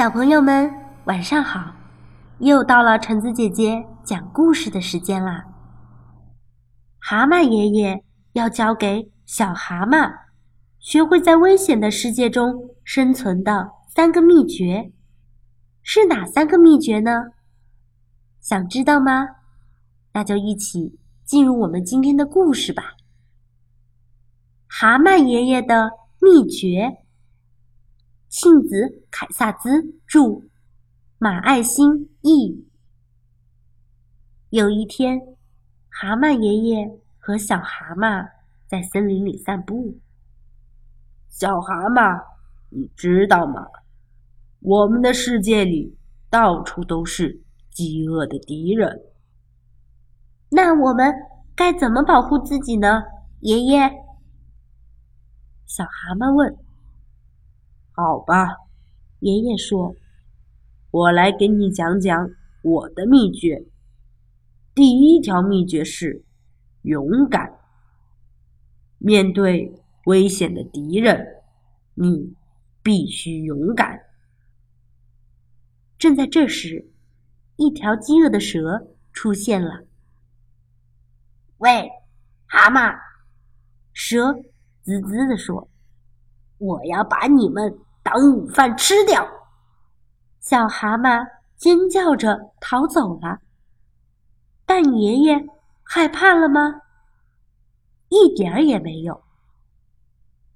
小朋友们，晚上好！又到了橙子姐姐讲故事的时间啦。蛤蟆爷爷要教给小蛤蟆学会在危险的世界中生存的三个秘诀，是哪三个秘诀呢？想知道吗？那就一起进入我们今天的故事吧。蛤蟆爷爷的秘诀。庆子凯萨兹著，马爱新译。有一天，蛤蟆爷爷和小蛤蟆在森林里散步。小蛤蟆，你知道吗？我们的世界里到处都是饥饿的敌人。那我们该怎么保护自己呢？爷爷，小蛤蟆问。好吧，爷爷说：“我来给你讲讲我的秘诀。第一条秘诀是勇敢。面对危险的敌人，你必须勇敢。”正在这时，一条饥饿的蛇出现了。“喂，蛤蟆！”蛇滋滋地说：“我要把你们。”当午饭吃掉！小蛤蟆尖叫着逃走了。但爷爷害怕了吗？一点儿也没有。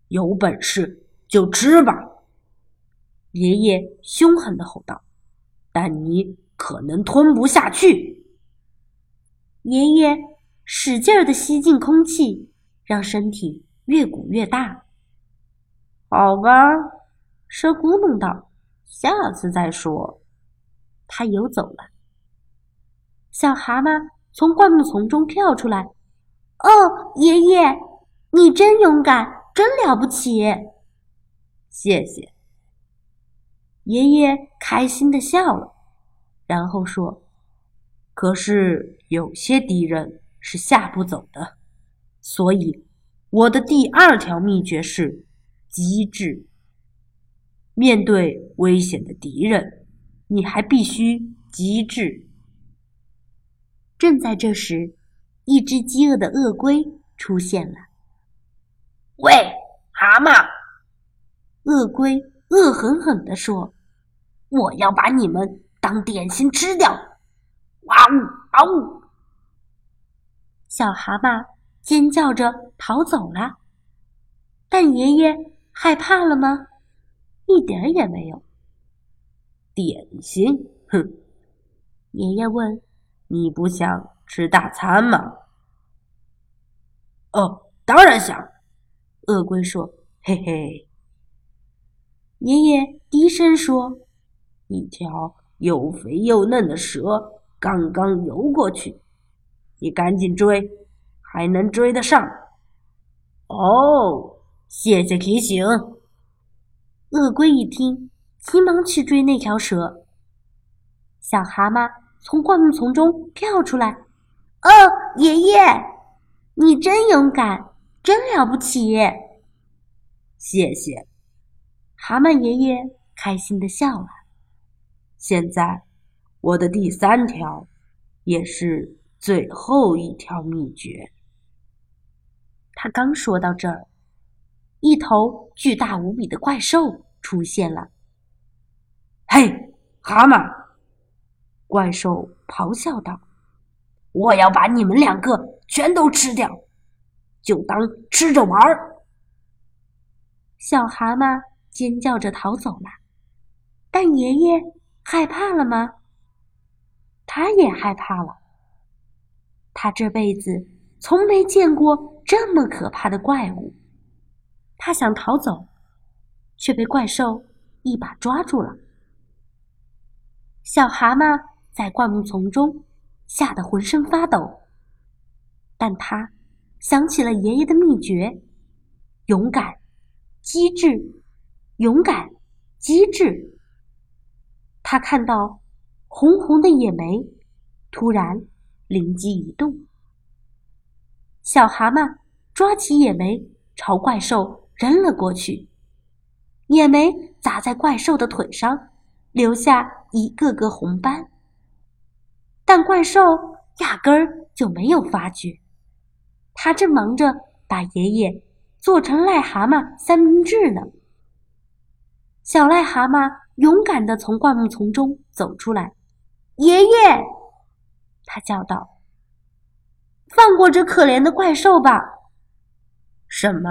有本事就吃吧！爷爷凶狠的吼道。但你可能吞不下去。爷爷使劲儿的吸进空气，让身体越鼓越大。好吧。蛇咕哝道：“下次再说。”他游走了。小蛤蟆从灌木丛中跳出来。“哦，爷爷，你真勇敢，真了不起！”谢谢。爷爷开心的笑了，然后说：“可是有些敌人是吓不走的，所以我的第二条秘诀是机智。”面对危险的敌人，你还必须机智。正在这时，一只饥饿的鳄龟出现了。“喂，蛤蟆！”鳄龟恶狠狠地说，“我要把你们当点心吃掉！”哇呜哇呜！小蛤蟆尖叫着逃走了。但爷爷害怕了吗？一点也没有。点心？哼！爷爷问：“你不想吃大餐吗？”“哦，当然想。”鳄龟说。“嘿嘿。”爷爷低声说：“一条又肥又嫩的蛇刚刚游过去，你赶紧追，还能追得上。”“哦，谢谢提醒。”鳄龟一听，急忙去追那条蛇。小蛤蟆从灌木丛中跳出来：“哦，爷爷，你真勇敢，真了不起！”谢谢，蛤蟆爷爷开心的笑了。现在，我的第三条，也是最后一条秘诀。他刚说到这儿。一头巨大无比的怪兽出现了。嘿，蛤蟆！怪兽咆哮道：“我要把你们两个全都吃掉，就当吃着玩儿。”小蛤蟆尖叫着逃走了。但爷爷害怕了吗？他也害怕了。他这辈子从没见过这么可怕的怪物。他想逃走，却被怪兽一把抓住了。小蛤蟆在灌木丛中吓得浑身发抖，但他想起了爷爷的秘诀：勇敢、机智、勇敢、机智。他看到红红的野莓，突然灵机一动，小蛤蟆抓起野莓朝怪兽。扔了过去，也没砸在怪兽的腿上，留下一个个红斑。但怪兽压根儿就没有发觉，他正忙着把爷爷做成癞蛤蟆三明治呢。小癞蛤蟆勇敢地从灌木丛中走出来，“爷爷！”他叫道，“放过这可怜的怪兽吧！”“什么？”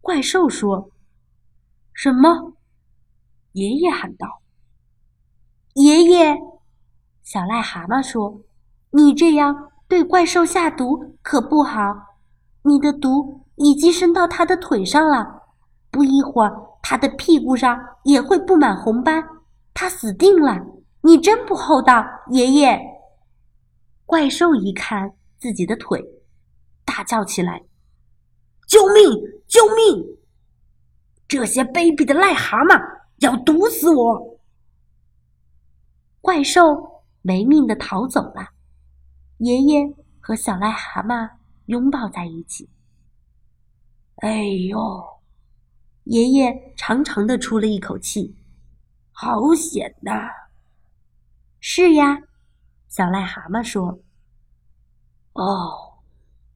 怪兽说，“什么？”爷爷喊道，“爷爷！”小癞蛤蟆说：“你这样对怪兽下毒可不好，你的毒已经伸到他的腿上了，不一会儿他的屁股上也会布满红斑，他死定了！你真不厚道，爷爷！”怪兽一看自己的腿，大叫起来：“救命！救命！这些卑鄙的癞蛤蟆要毒死我！”怪兽。没命的逃走了，爷爷和小癞蛤蟆拥抱在一起。哎呦，爷爷长长的出了一口气，好险呐！是呀，小癞蛤蟆说。哦，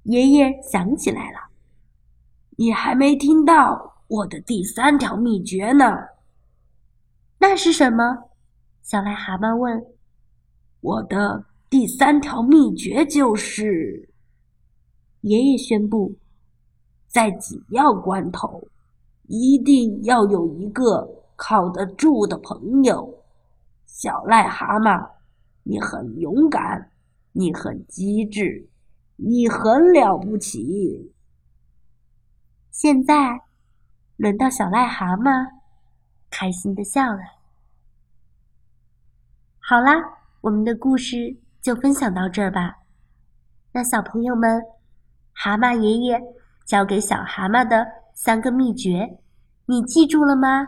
爷爷想起来了，你还没听到我的第三条秘诀呢。那是什么？小癞蛤蟆问。我的第三条秘诀就是，爷爷宣布，在紧要关头，一定要有一个靠得住的朋友。小癞蛤蟆，你很勇敢，你很机智，你很了不起。现在，轮到小癞蛤蟆开心的笑了。好啦。我们的故事就分享到这儿吧。那小朋友们，蛤蟆爷爷教给小蛤蟆的三个秘诀，你记住了吗？